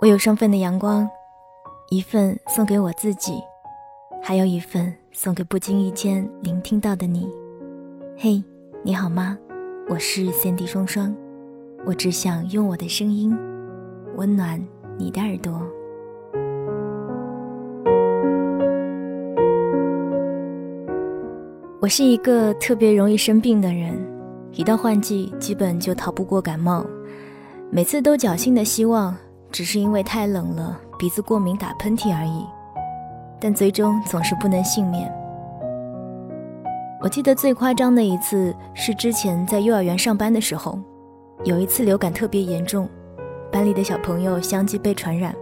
我有双份的阳光，一份送给我自己，还有一份送给不经意间聆听到的你。嘿，你好吗？我是三 D 双双，我只想用我的声音温暖你的耳朵。我是一个特别容易生病的人，一到换季，基本就逃不过感冒，每次都侥幸的希望。只是因为太冷了，鼻子过敏打喷嚏而已，但最终总是不能幸免。我记得最夸张的一次是之前在幼儿园上班的时候，有一次流感特别严重，班里的小朋友相继被传染，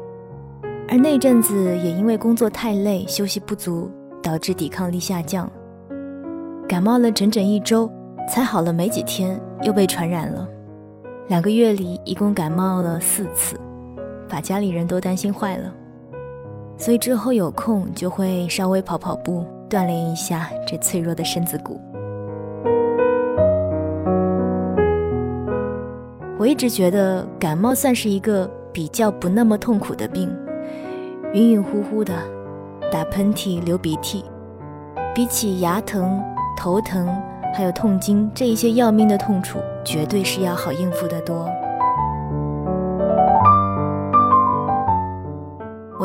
而那阵子也因为工作太累、休息不足，导致抵抗力下降，感冒了整整一周，才好了没几天又被传染了，两个月里一共感冒了四次。把家里人都担心坏了，所以之后有空就会稍微跑跑步，锻炼一下这脆弱的身子骨。我一直觉得感冒算是一个比较不那么痛苦的病，晕晕乎乎的，打喷嚏、流鼻涕，比起牙疼、头疼还有痛经这一些要命的痛楚，绝对是要好应付的多。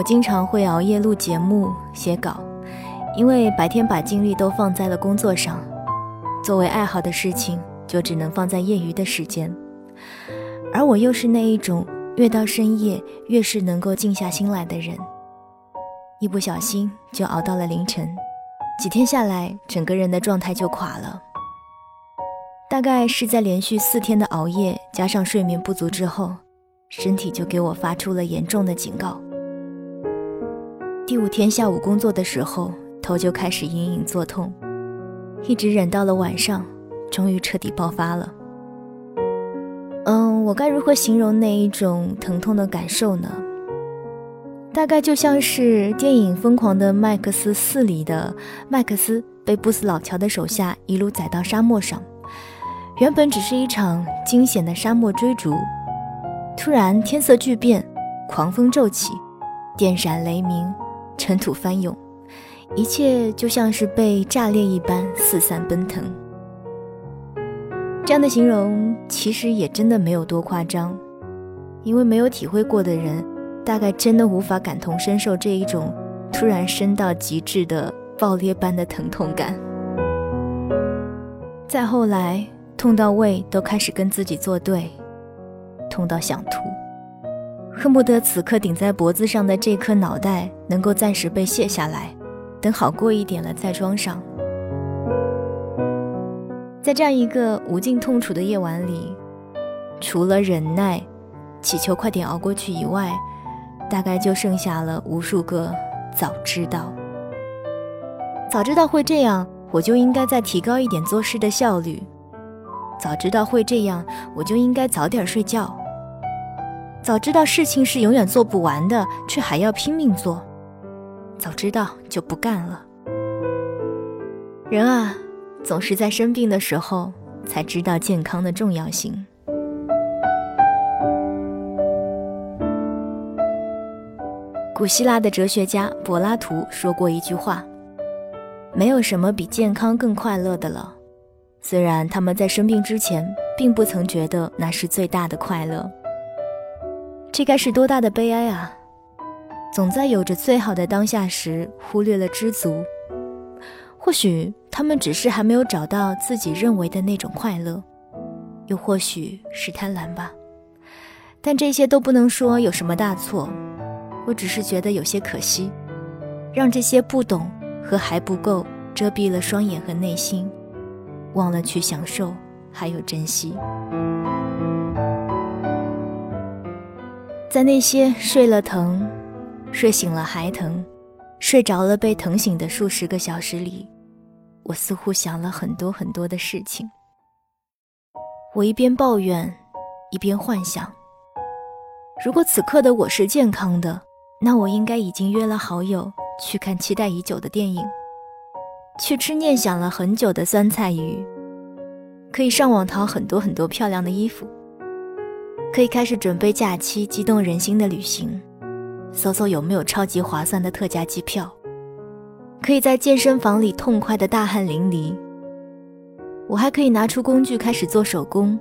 我经常会熬夜录节目、写稿，因为白天把精力都放在了工作上，作为爱好的事情就只能放在业余的时间。而我又是那一种越到深夜越是能够静下心来的人，一不小心就熬到了凌晨，几天下来，整个人的状态就垮了。大概是在连续四天的熬夜加上睡眠不足之后，身体就给我发出了严重的警告。第五天下午工作的时候，头就开始隐隐作痛，一直忍到了晚上，终于彻底爆发了。嗯，我该如何形容那一种疼痛的感受呢？大概就像是电影《疯狂的麦克斯4》里的麦克斯被布斯老乔的手下一路载到沙漠上，原本只是一场惊险的沙漠追逐，突然天色巨变，狂风骤起，电闪雷鸣。尘土翻涌，一切就像是被炸裂一般四散奔腾。这样的形容其实也真的没有多夸张，因为没有体会过的人，大概真的无法感同身受这一种突然升到极致的爆裂般的疼痛感。再后来，痛到胃都开始跟自己作对，痛到想吐。恨不得此刻顶在脖子上的这颗脑袋能够暂时被卸下来，等好过一点了再装上。在这样一个无尽痛楚的夜晚里，除了忍耐、祈求快点熬过去以外，大概就剩下了无数个早知道。早知道会这样，我就应该再提高一点做事的效率。早知道会这样，我就应该早点睡觉。早知道事情是永远做不完的，却还要拼命做，早知道就不干了。人啊，总是在生病的时候才知道健康的重要性。古希腊的哲学家柏拉图说过一句话：“没有什么比健康更快乐的了。”虽然他们在生病之前并不曾觉得那是最大的快乐。这该是多大的悲哀啊！总在有着最好的当下时，忽略了知足。或许他们只是还没有找到自己认为的那种快乐，又或许是贪婪吧。但这些都不能说有什么大错。我只是觉得有些可惜，让这些不懂和还不够遮蔽了双眼和内心，忘了去享受，还有珍惜。在那些睡了疼，睡醒了还疼，睡着了被疼醒的数十个小时里，我似乎想了很多很多的事情。我一边抱怨，一边幻想：如果此刻的我是健康的，那我应该已经约了好友去看期待已久的电影，去吃念想了很久的酸菜鱼，可以上网淘很多很多漂亮的衣服。可以开始准备假期激动人心的旅行，搜搜有没有超级划算的特价机票。可以在健身房里痛快的大汗淋漓。我还可以拿出工具开始做手工，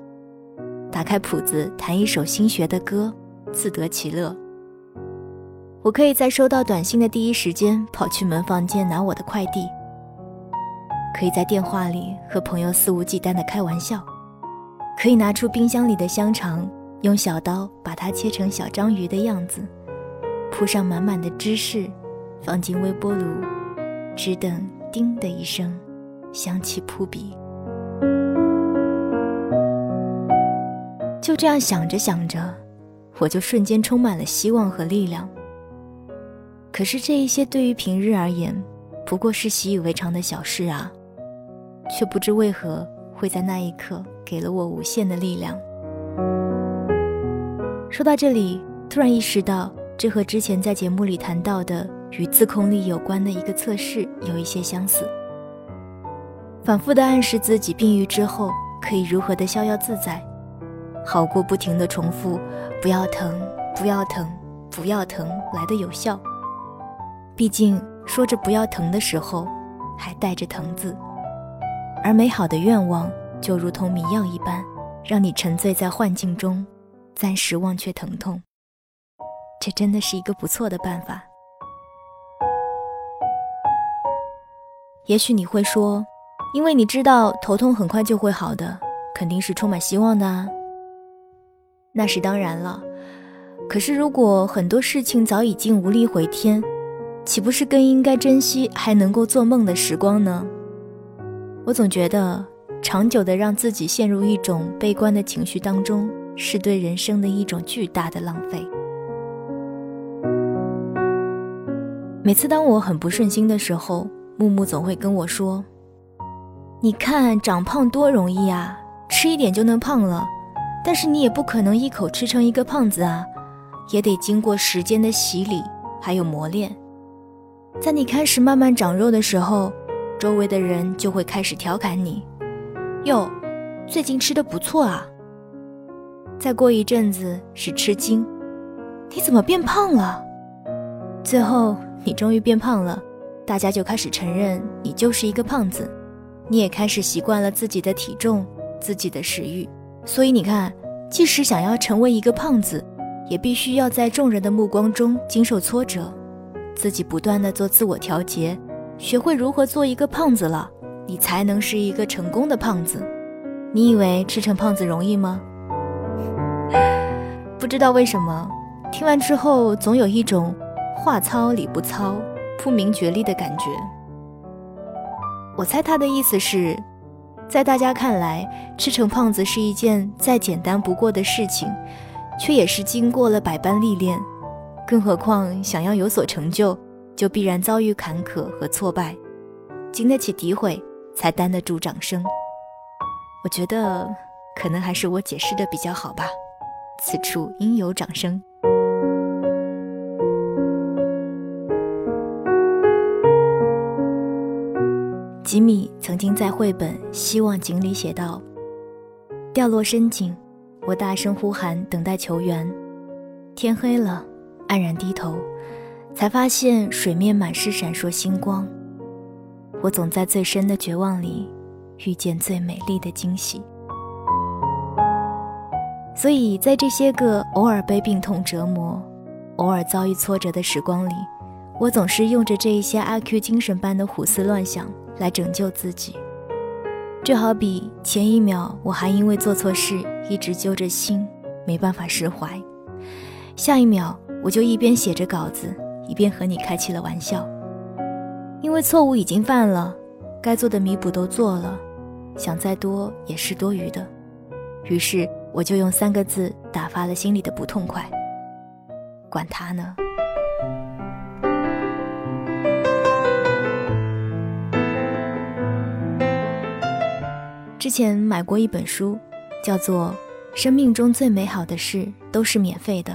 打开谱子弹一首新学的歌，自得其乐。我可以在收到短信的第一时间跑去门房间拿我的快递。可以在电话里和朋友肆无忌惮的开玩笑。可以拿出冰箱里的香肠，用小刀把它切成小章鱼的样子，铺上满满的芝士，放进微波炉。只等“叮”的一声，香气扑鼻。就这样想着想着，我就瞬间充满了希望和力量。可是这一些对于平日而言，不过是习以为常的小事啊，却不知为何会在那一刻给了我无限的力量。说到这里，突然意识到，这和之前在节目里谈到的。与自控力有关的一个测试有一些相似，反复的暗示自己病愈之后可以如何的逍遥自在，好过不停的重复“不要疼，不要疼，不要疼”来的有效。毕竟说着不要疼的时候，还带着疼字，而美好的愿望就如同迷药一般，让你沉醉在幻境中，暂时忘却疼痛。这真的是一个不错的办法。也许你会说，因为你知道头痛很快就会好的，肯定是充满希望的啊。那是当然了。可是如果很多事情早已经无力回天，岂不是更应该珍惜还能够做梦的时光呢？我总觉得，长久的让自己陷入一种悲观的情绪当中，是对人生的一种巨大的浪费。每次当我很不顺心的时候，木木总会跟我说：“你看长胖多容易啊，吃一点就能胖了。但是你也不可能一口吃成一个胖子啊，也得经过时间的洗礼，还有磨练。在你开始慢慢长肉的时候，周围的人就会开始调侃你：哟，最近吃的不错啊。再过一阵子是吃惊，你怎么变胖了？最后你终于变胖了。”大家就开始承认你就是一个胖子，你也开始习惯了自己的体重、自己的食欲。所以你看，即使想要成为一个胖子，也必须要在众人的目光中经受挫折，自己不断的做自我调节，学会如何做一个胖子了，你才能是一个成功的胖子。你以为吃成胖子容易吗？不知道为什么，听完之后总有一种话糙理不糙。不明觉厉的感觉。我猜他的意思是，在大家看来，吃成胖子是一件再简单不过的事情，却也是经过了百般历练。更何况，想要有所成就，就必然遭遇坎坷和挫败，经得起诋毁，才担得住掌声。我觉得，可能还是我解释的比较好吧。此处应有掌声。吉米曾经在绘本《希望井》里写道：“掉落深井，我大声呼喊，等待求援。天黑了，黯然低头，才发现水面满是闪烁星光。我总在最深的绝望里，遇见最美丽的惊喜。所以在这些个偶尔被病痛折磨、偶尔遭遇挫折的时光里，我总是用着这一些阿 Q 精神般的胡思乱想。”来拯救自己，就好比前一秒我还因为做错事一直揪着心，没办法释怀；下一秒我就一边写着稿子，一边和你开起了玩笑。因为错误已经犯了，该做的弥补都做了，想再多也是多余的。于是我就用三个字打发了心里的不痛快：管他呢。之前买过一本书，叫做《生命中最美好的事都是免费的》。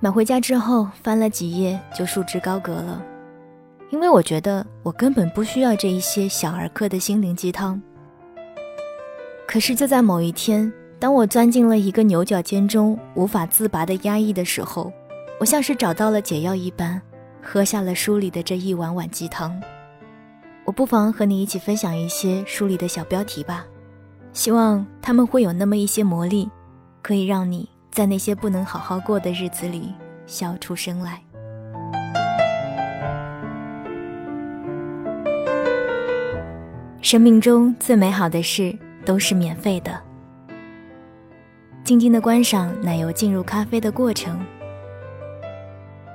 买回家之后翻了几页就束之高阁了，因为我觉得我根本不需要这一些小儿科的心灵鸡汤。可是就在某一天，当我钻进了一个牛角尖中无法自拔的压抑的时候，我像是找到了解药一般，喝下了书里的这一碗碗鸡汤。我不妨和你一起分享一些书里的小标题吧，希望他们会有那么一些魔力，可以让你在那些不能好好过的日子里笑出声来。生命中最美好的事都是免费的。静静的观赏奶油进入咖啡的过程，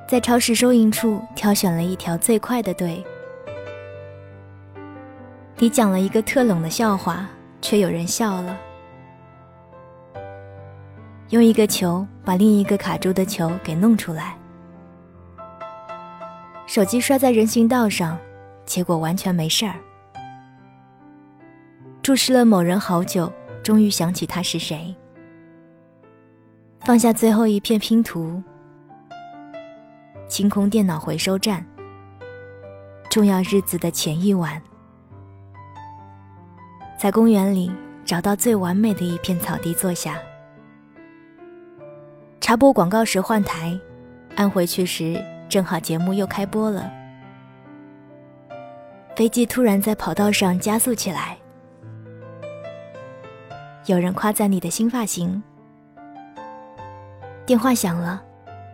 在超市收银处挑选了一条最快的队。你讲了一个特冷的笑话，却有人笑了。用一个球把另一个卡住的球给弄出来。手机摔在人行道上，结果完全没事儿。注视了某人好久，终于想起他是谁。放下最后一片拼图，清空电脑回收站。重要日子的前一晚，在公园里找到最完美的一片草地坐下。插播广告时换台，按回去时正好节目又开播了。飞机突然在跑道上加速起来。有人夸赞你的新发型。电话响了，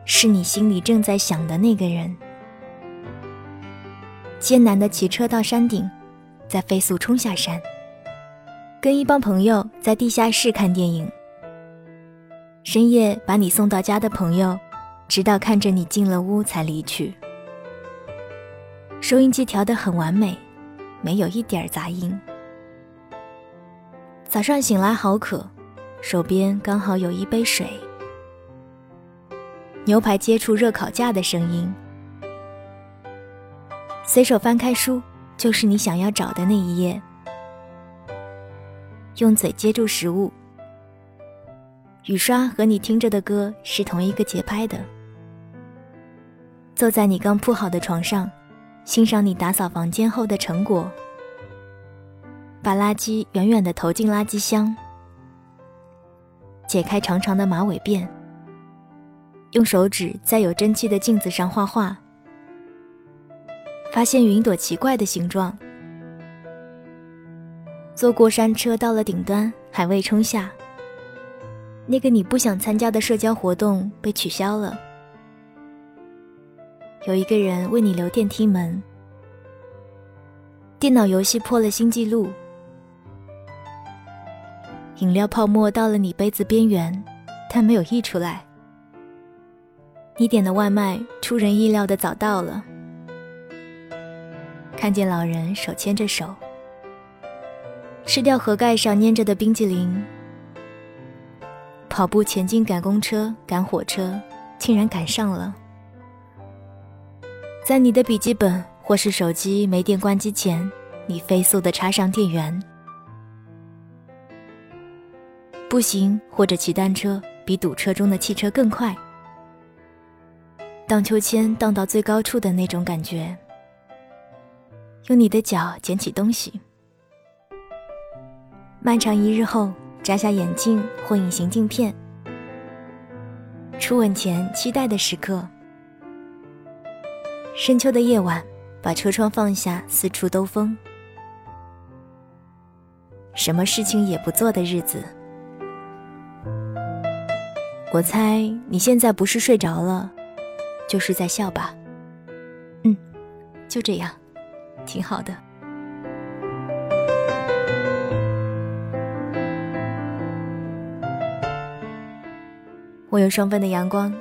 是你心里正在想的那个人。艰难的骑车到山顶，再飞速冲下山。跟一帮朋友在地下室看电影。深夜把你送到家的朋友，直到看着你进了屋才离去。收音机调得很完美，没有一点杂音。早上醒来好渴，手边刚好有一杯水。牛排接触热烤架的声音，随手翻开书，就是你想要找的那一页。用嘴接住食物，雨刷和你听着的歌是同一个节拍的。坐在你刚铺好的床上，欣赏你打扫房间后的成果。把垃圾远远地投进垃圾箱，解开长长的马尾辫。用手指在有蒸汽的镜子上画画，发现云朵奇怪的形状。坐过山车到了顶端，还未冲下。那个你不想参加的社交活动被取消了。有一个人为你留电梯门。电脑游戏破了新纪录。饮料泡沫到了你杯子边缘，但没有溢出来。你点的外卖出人意料的早到了。看见老人手牵着手，吃掉盒盖上粘着的冰激凌。跑步前进赶公车赶火车，竟然赶上了。在你的笔记本或是手机没电关机前，你飞速的插上电源。步行或者骑单车比堵车中的汽车更快。荡秋千荡到最高处的那种感觉。用你的脚捡起东西。漫长一日后，摘下眼镜或隐形镜片。初吻前期待的时刻。深秋的夜晚，把车窗放下，四处兜风。什么事情也不做的日子。我猜你现在不是睡着了。就是在笑吧，嗯，就这样，挺好的。我有双份的阳光，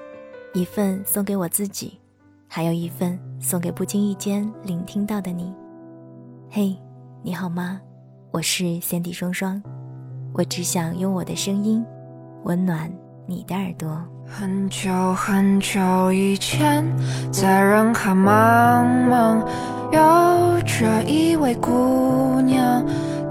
一份送给我自己，还有一份送给不经意间聆听到的你。嘿，你好吗？我是三 D 双双，我只想用我的声音温暖你的耳朵。很久很久以前，在人海茫茫，有着一位姑娘，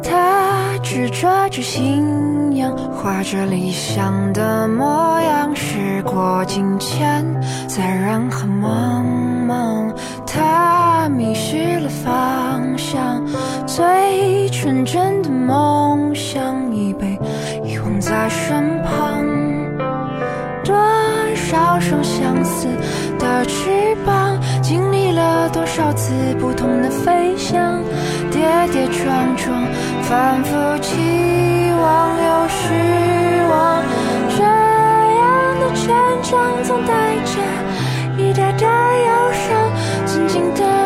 她执着着信仰，画着理想的模样。时过境迁，在人海茫茫，她迷失了方向，最纯真的梦想已被遗忘在。在身旁。翅膀，经历了多少次不同的飞翔，跌跌撞撞，反复期望又失望。这样的成长总带着一点点忧伤，静静的。